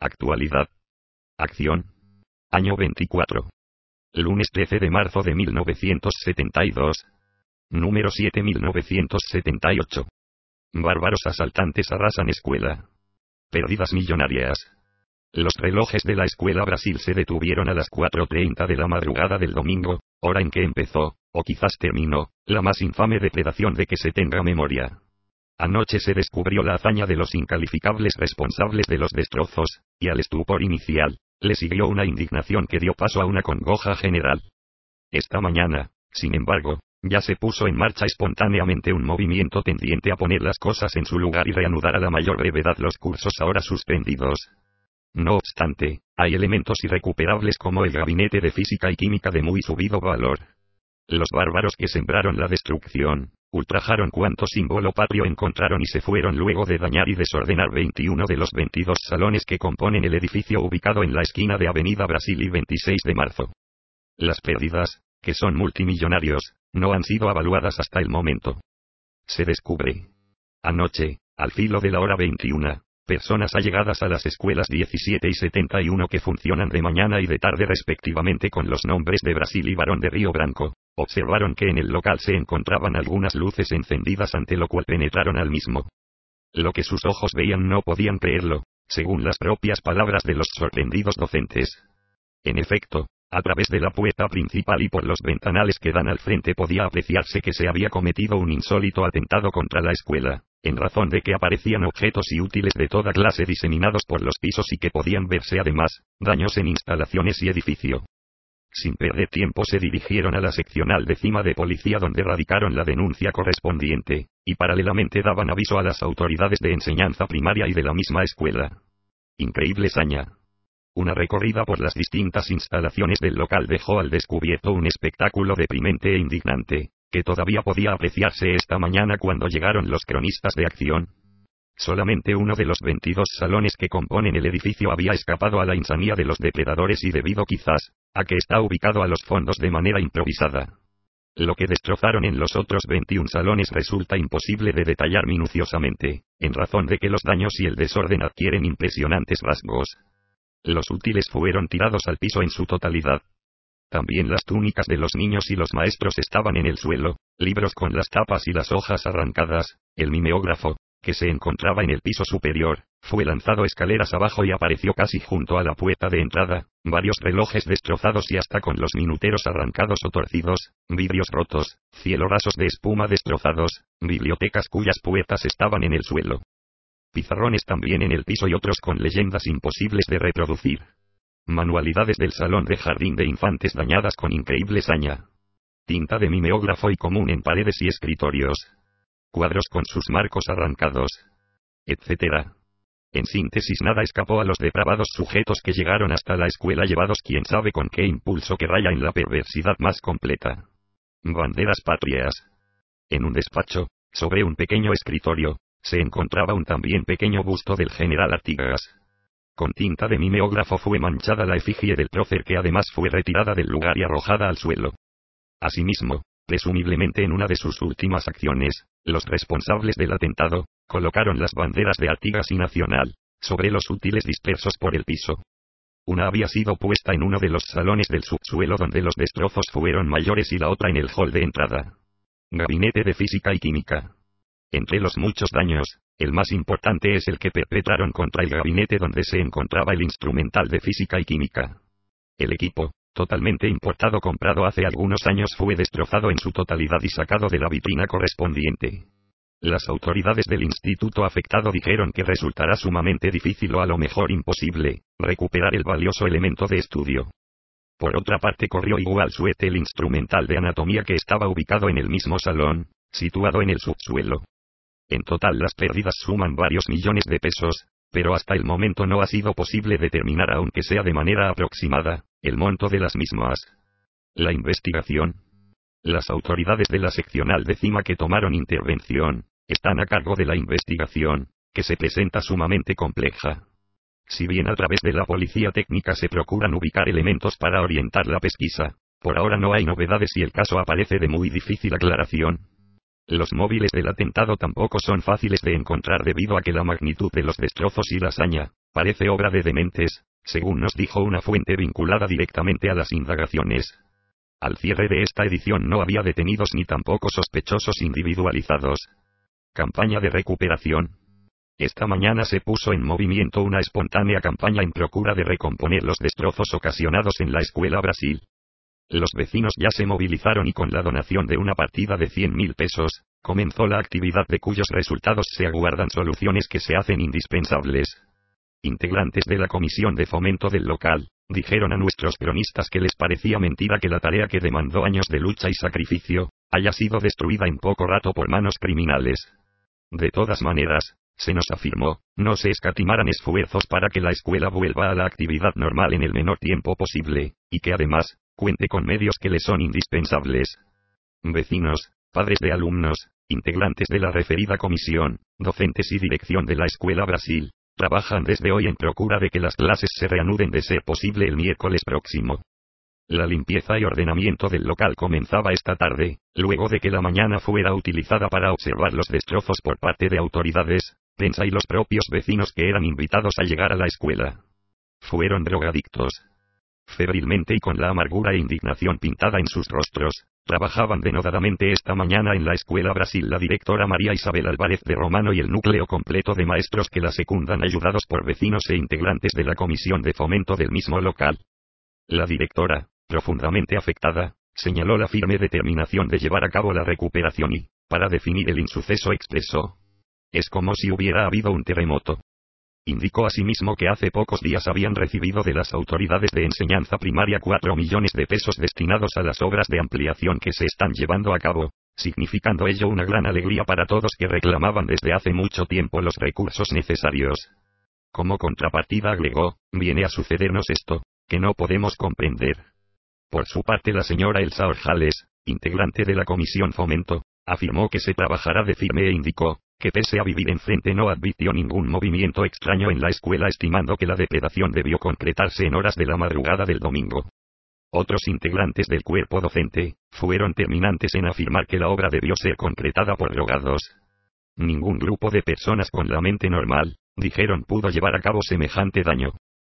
Actualidad. Acción. Año 24. Lunes 13 de marzo de 1972. Número 7978. Bárbaros asaltantes arrasan escuela. Pérdidas millonarias. Los relojes de la escuela Brasil se detuvieron a las 4.30 de la madrugada del domingo, hora en que empezó, o quizás terminó, la más infame depredación de que se tenga memoria. Anoche se descubrió la hazaña de los incalificables responsables de los destrozos, y al estupor inicial, le siguió una indignación que dio paso a una congoja general. Esta mañana, sin embargo, ya se puso en marcha espontáneamente un movimiento tendiente a poner las cosas en su lugar y reanudar a la mayor brevedad los cursos ahora suspendidos. No obstante, hay elementos irrecuperables como el gabinete de física y química de muy subido valor. Los bárbaros que sembraron la destrucción, ultrajaron cuanto símbolo patrio encontraron y se fueron luego de dañar y desordenar 21 de los 22 salones que componen el edificio ubicado en la esquina de Avenida Brasil y 26 de marzo. Las pérdidas, que son multimillonarios, no han sido evaluadas hasta el momento. Se descubre. Anoche, al filo de la hora 21, personas allegadas a las escuelas 17 y 71 que funcionan de mañana y de tarde respectivamente con los nombres de Brasil y Barón de Río Branco, observaron que en el local se encontraban algunas luces encendidas ante lo cual penetraron al mismo. Lo que sus ojos veían no podían creerlo, según las propias palabras de los sorprendidos docentes. En efecto, a través de la puerta principal y por los ventanales que dan al frente podía apreciarse que se había cometido un insólito atentado contra la escuela, en razón de que aparecían objetos y útiles de toda clase diseminados por los pisos y que podían verse además, daños en instalaciones y edificio. Sin perder tiempo se dirigieron a la seccional décima de policía donde radicaron la denuncia correspondiente, y paralelamente daban aviso a las autoridades de enseñanza primaria y de la misma escuela. Increíble saña. Una recorrida por las distintas instalaciones del local dejó al descubierto un espectáculo deprimente e indignante, que todavía podía apreciarse esta mañana cuando llegaron los cronistas de acción, Solamente uno de los 22 salones que componen el edificio había escapado a la insanía de los depredadores y debido quizás, a que está ubicado a los fondos de manera improvisada. Lo que destrozaron en los otros 21 salones resulta imposible de detallar minuciosamente, en razón de que los daños y el desorden adquieren impresionantes rasgos. Los útiles fueron tirados al piso en su totalidad. También las túnicas de los niños y los maestros estaban en el suelo, libros con las tapas y las hojas arrancadas, el mimeógrafo, que se encontraba en el piso superior, fue lanzado escaleras abajo y apareció casi junto a la puerta de entrada, varios relojes destrozados y hasta con los minuteros arrancados o torcidos, vidrios rotos, cielo rasos de espuma destrozados, bibliotecas cuyas puertas estaban en el suelo. Pizarrones también en el piso y otros con leyendas imposibles de reproducir. Manualidades del salón de jardín de infantes dañadas con increíble saña. Tinta de mimeógrafo y común en paredes y escritorios cuadros con sus marcos arrancados, etc. En síntesis nada escapó a los depravados sujetos que llegaron hasta la escuela llevados quién sabe con qué impulso que raya en la perversidad más completa. Banderas patrias. En un despacho, sobre un pequeño escritorio, se encontraba un también pequeño busto del general Artigas. Con tinta de mimeógrafo fue manchada la efigie del prócer que además fue retirada del lugar y arrojada al suelo. Asimismo, presumiblemente en una de sus últimas acciones, los responsables del atentado, colocaron las banderas de Artigas y Nacional, sobre los útiles dispersos por el piso. Una había sido puesta en uno de los salones del subsuelo donde los destrozos fueron mayores y la otra en el hall de entrada. Gabinete de Física y Química. Entre los muchos daños, el más importante es el que perpetraron contra el gabinete donde se encontraba el instrumental de Física y Química. El equipo, totalmente importado comprado hace algunos años fue destrozado en su totalidad y sacado de la vitrina correspondiente. Las autoridades del instituto afectado dijeron que resultará sumamente difícil o a lo mejor imposible, recuperar el valioso elemento de estudio. Por otra parte corrió igual suerte el instrumental de anatomía que estaba ubicado en el mismo salón, situado en el subsuelo. En total las pérdidas suman varios millones de pesos, pero hasta el momento no ha sido posible determinar aunque sea de manera aproximada, el monto de las mismas. La investigación. Las autoridades de la seccional décima que tomaron intervención, están a cargo de la investigación, que se presenta sumamente compleja. Si bien a través de la policía técnica se procuran ubicar elementos para orientar la pesquisa, por ahora no hay novedades y el caso aparece de muy difícil aclaración. Los móviles del atentado tampoco son fáciles de encontrar debido a que la magnitud de los destrozos y la hazaña, Parece obra de dementes, según nos dijo una fuente vinculada directamente a las indagaciones. Al cierre de esta edición no había detenidos ni tampoco sospechosos individualizados. Campaña de recuperación. Esta mañana se puso en movimiento una espontánea campaña en procura de recomponer los destrozos ocasionados en la escuela Brasil. Los vecinos ya se movilizaron y con la donación de una partida de 100 mil pesos, comenzó la actividad de cuyos resultados se aguardan soluciones que se hacen indispensables. Integrantes de la comisión de fomento del local, dijeron a nuestros cronistas que les parecía mentira que la tarea que demandó años de lucha y sacrificio, haya sido destruida en poco rato por manos criminales. De todas maneras, se nos afirmó, no se escatimaran esfuerzos para que la escuela vuelva a la actividad normal en el menor tiempo posible, y que además, cuente con medios que le son indispensables. Vecinos, padres de alumnos, integrantes de la referida comisión, docentes y dirección de la Escuela Brasil, trabajan desde hoy en procura de que las clases se reanuden de ser posible el miércoles próximo. La limpieza y ordenamiento del local comenzaba esta tarde, luego de que la mañana fuera utilizada para observar los destrozos por parte de autoridades, prensa y los propios vecinos que eran invitados a llegar a la escuela. Fueron drogadictos. Febrilmente y con la amargura e indignación pintada en sus rostros, trabajaban denodadamente esta mañana en la escuela Brasil la directora María Isabel Álvarez de Romano y el núcleo completo de maestros que la secundan ayudados por vecinos e integrantes de la comisión de fomento del mismo local. La directora, profundamente afectada, señaló la firme determinación de llevar a cabo la recuperación y, para definir el insuceso expreso. Es como si hubiera habido un terremoto. Indicó asimismo que hace pocos días habían recibido de las autoridades de enseñanza primaria 4 millones de pesos destinados a las obras de ampliación que se están llevando a cabo, significando ello una gran alegría para todos que reclamaban desde hace mucho tiempo los recursos necesarios. Como contrapartida agregó, viene a sucedernos esto, que no podemos comprender. Por su parte la señora Elsa Orjales, integrante de la Comisión Fomento, afirmó que se trabajará de firme e indicó, que pese a vivir enfrente no advirtió ningún movimiento extraño en la escuela estimando que la depredación debió concretarse en horas de la madrugada del domingo. Otros integrantes del cuerpo docente, fueron terminantes en afirmar que la obra debió ser concretada por drogados. Ningún grupo de personas con la mente normal, dijeron pudo llevar a cabo semejante daño.